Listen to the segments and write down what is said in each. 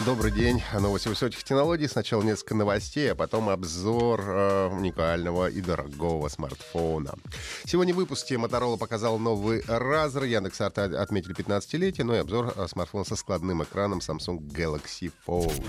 Добрый день. Новости высоких технологий. Сначала несколько новостей, а потом обзор э, уникального и дорогого смартфона. Сегодня в выпуске Motorola показал новый Razer. Яндекс.Арт отметили 15-летие, ну и обзор э, смартфона со складным экраном Samsung Galaxy Fold.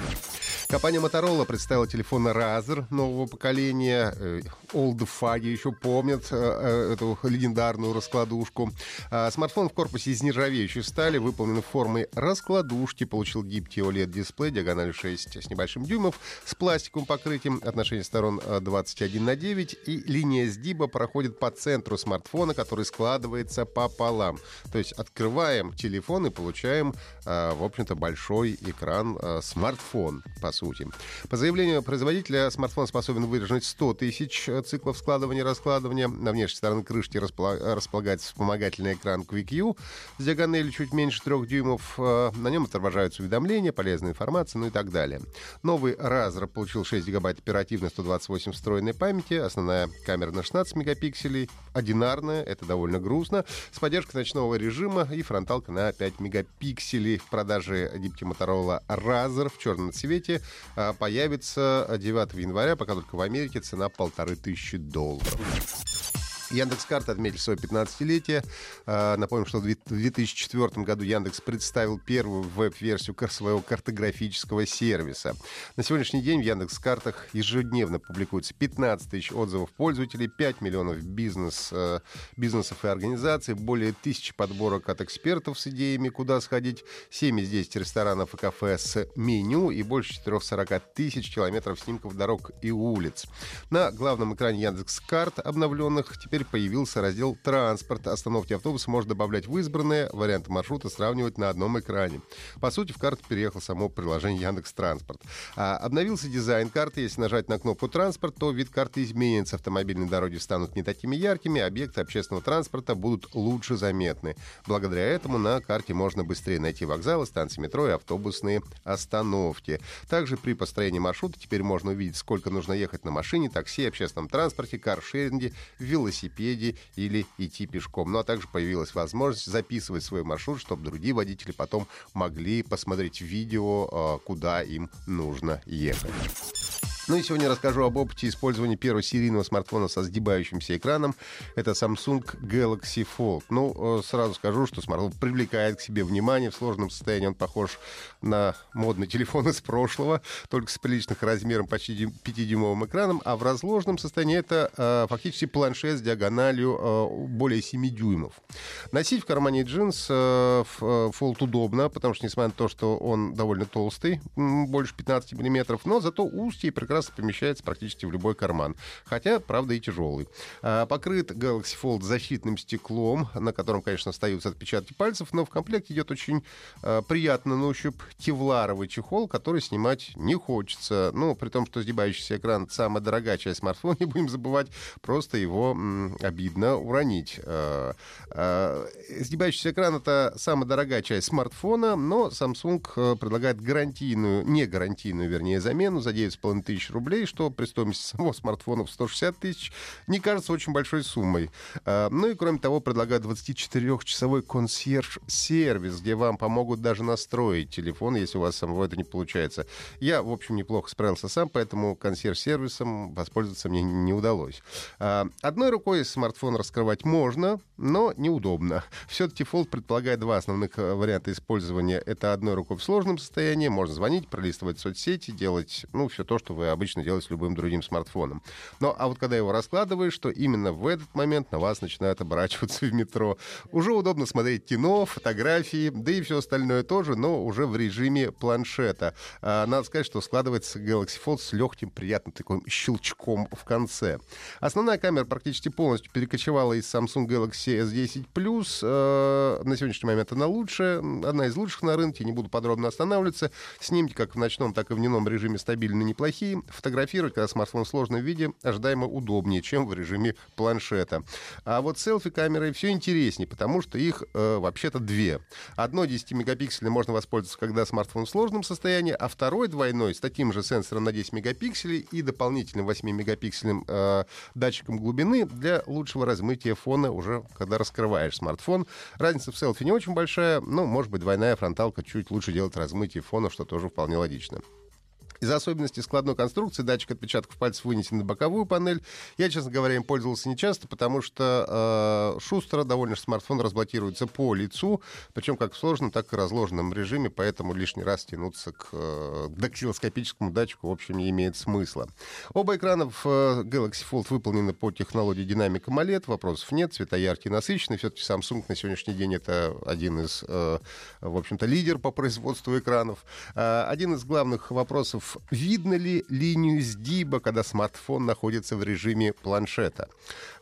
Компания Motorola представила телефон Razer нового поколения. Э, Олдфаги еще помнят э, э, эту легендарную раскладушку. А смартфон в корпусе из нержавеющей стали, выполнен форме раскладушки, получил гибкий OLED-дисплей диагональю 6 с небольшим дюймов, с пластиковым покрытием, отношение сторон 21 на 9, и линия сгиба проходит по центру смартфона, который складывается пополам. То есть открываем телефон и получаем, в общем-то, большой экран смартфон, по сути. По заявлению производителя, смартфон способен выдержать 100 тысяч циклов складывания и раскладывания. На внешней стороне крышки располагается вспомогательный экран Quick U с диагональю чуть меньше 3 дюймов. Э, на нем отображаются уведомления, полезная информация, ну и так далее. Новый Razer получил 6 гигабайт оперативной 128 встроенной памяти, основная камера на 16 мегапикселей, одинарная, это довольно грустно, с поддержкой ночного режима и фронталка на 5 мегапикселей. В продаже дипти Motorola Razer в черном цвете а, появится 9 января, пока только в Америке цена полторы тысячи долларов. Яндекс.Карта отметил свое 15-летие. А, напомним, что в 2004 году Яндекс представил первую веб-версию своего картографического сервиса. На сегодняшний день в Яндекс.Картах ежедневно публикуется 15 тысяч отзывов пользователей, 5 миллионов бизнес, э, бизнесов и организаций, более тысячи подборок от экспертов с идеями, куда сходить, 7 из 10 ресторанов и кафе с меню и больше 440 тысяч километров снимков дорог и улиц. На главном экране Яндекс.Карт обновленных теперь теперь появился раздел «Транспорт». Остановки автобуса можно добавлять в избранные, варианты маршрута сравнивать на одном экране. По сути, в карту переехал само приложение Яндекс Транспорт. А, обновился дизайн карты. Если нажать на кнопку «Транспорт», то вид карты изменится. Автомобильные дороги станут не такими яркими, объекты общественного транспорта будут лучше заметны. Благодаря этому на карте можно быстрее найти вокзалы, станции метро и автобусные остановки. Также при построении маршрута теперь можно увидеть, сколько нужно ехать на машине, такси, общественном транспорте, каршеринге, велосипеде велосипеде или идти пешком. Ну а также появилась возможность записывать свой маршрут, чтобы другие водители потом могли посмотреть видео, а, куда им нужно ехать. Ну и сегодня расскажу об опыте использования первого серийного смартфона со сгибающимся экраном. Это Samsung Galaxy Fold. Ну, э, сразу скажу, что смартфон привлекает к себе внимание. В сложном состоянии он похож на модный телефон из прошлого, только с приличных размером почти 5-дюймовым экраном, а в разложенном состоянии это э, фактически планшет с диагональю э, более 7 дюймов. Носить в кармане джинс э, Fold удобно, потому что, несмотря на то, что он довольно толстый, больше 15 миллиметров, но зато узкий и прекрасно прекрасно помещается практически в любой карман. Хотя, правда, и тяжелый. А, покрыт Galaxy Fold защитным стеклом, на котором, конечно, остаются отпечатки пальцев, но в комплекте идет очень а, приятно на ощупь кевларовый чехол, который снимать не хочется. Ну, при том, что сгибающийся экран — самая дорогая часть смартфона, не будем забывать, просто его м, обидно уронить. А, а, сгибающийся экран — это самая дорогая часть смартфона, но Samsung э, предлагает гарантийную, не гарантийную, вернее, замену за 9,5 тысяч тысяч рублей, что при стоимости самого смартфона в 160 тысяч не кажется очень большой суммой. А, ну и кроме того, предлагают 24-часовой консьерж-сервис, где вам помогут даже настроить телефон, если у вас самого это не получается. Я, в общем, неплохо справился сам, поэтому консьерж-сервисом воспользоваться мне не удалось. А, одной рукой смартфон раскрывать можно, но неудобно. Все-таки Fold предполагает два основных э, варианта использования. Это одной рукой в сложном состоянии, можно звонить, пролистывать соцсети, делать, ну, все то, что вы обычно делать с любым другим смартфоном. Но а вот когда его раскладываешь, то именно в этот момент на вас начинают оборачиваться в метро. Уже удобно смотреть кино, фотографии, да и все остальное тоже, но уже в режиме планшета. А, надо сказать, что складывается Galaxy Fold с легким, приятным таким щелчком в конце. Основная камера практически полностью перекочевала из Samsung Galaxy S10 Plus. А, на сегодняшний момент она лучшая, одна из лучших на рынке, не буду подробно останавливаться. Снимки как в ночном, так и в дневном режиме стабильно неплохие. Фотографировать, когда смартфон в сложном виде, ожидаемо удобнее, чем в режиме планшета. А вот селфи-камерой все интереснее, потому что их э, вообще-то две. Одно 10-мегапиксельное можно воспользоваться, когда смартфон в сложном состоянии, а второй двойной с таким же сенсором на 10 мегапикселей и дополнительным 8-мегапиксельным э, датчиком глубины для лучшего размытия фона уже когда раскрываешь смартфон. Разница в селфи не очень большая, но, может быть, двойная фронталка чуть лучше делает размытие фона, что тоже вполне логично. Из особенностей складной конструкции датчик отпечатков пальцев вынесен на боковую панель. Я, честно говоря, им пользовался не часто, потому что э, шустро довольно смартфон разблокируется по лицу, причем как в сложном, так и разложенном режиме, поэтому лишний раз тянуться к э, дактилоскопическому датчику, в общем, не имеет смысла. Оба экрана в э, Galaxy Fold выполнены по технологии динамика AMOLED, вопросов нет, цвета яркие, насыщенные. Все-таки Samsung на сегодняшний день это один из, э, в общем-то, лидер по производству экранов. Э, один из главных вопросов видно ли линию сгиба, когда смартфон находится в режиме планшета.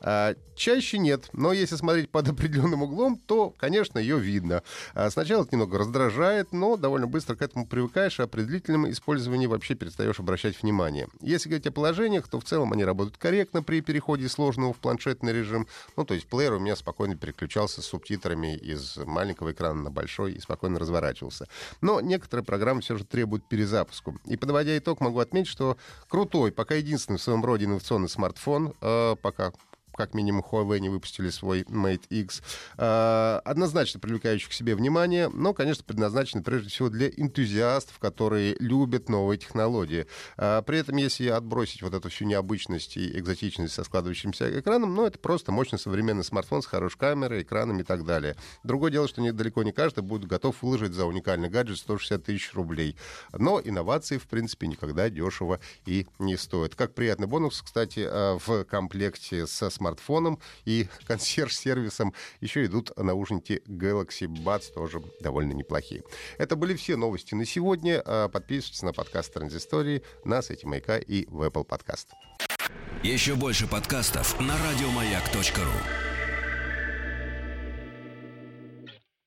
А, чаще нет, но если смотреть под определенным углом, то, конечно, ее видно. А, сначала это немного раздражает, но довольно быстро к этому привыкаешь, и при длительном использовании вообще перестаешь обращать внимание. Если говорить о положениях, то в целом они работают корректно при переходе сложного в планшетный режим. Ну, то есть плеер у меня спокойно переключался с субтитрами из маленького экрана на большой и спокойно разворачивался. Но некоторые программы все же требуют перезапуску. И под подводя итог, могу отметить, что крутой, пока единственный в своем роде инновационный смартфон, э, пока как минимум Huawei не выпустили свой Mate X, э, однозначно привлекающий к себе внимание, но, конечно, предназначены прежде всего для энтузиастов, которые любят новые технологии. Э, при этом, если отбросить вот эту всю необычность и экзотичность со складывающимся экраном, ну, это просто мощный современный смартфон с хорошей камерой, экранами и так далее. Другое дело, что далеко не каждый будет готов выложить за уникальный гаджет 160 тысяч рублей. Но инновации, в принципе, никогда дешево и не стоят. Как приятный бонус, кстати, э, в комплекте со смартфоном смартфоном и консьерж-сервисом еще идут наушники Galaxy Buds, тоже довольно неплохие. Это были все новости на сегодня. А, подписывайтесь на подкаст Транзистории на сайте Маяка и в Apple Podcast. Еще больше подкастов на радиомаяк.ру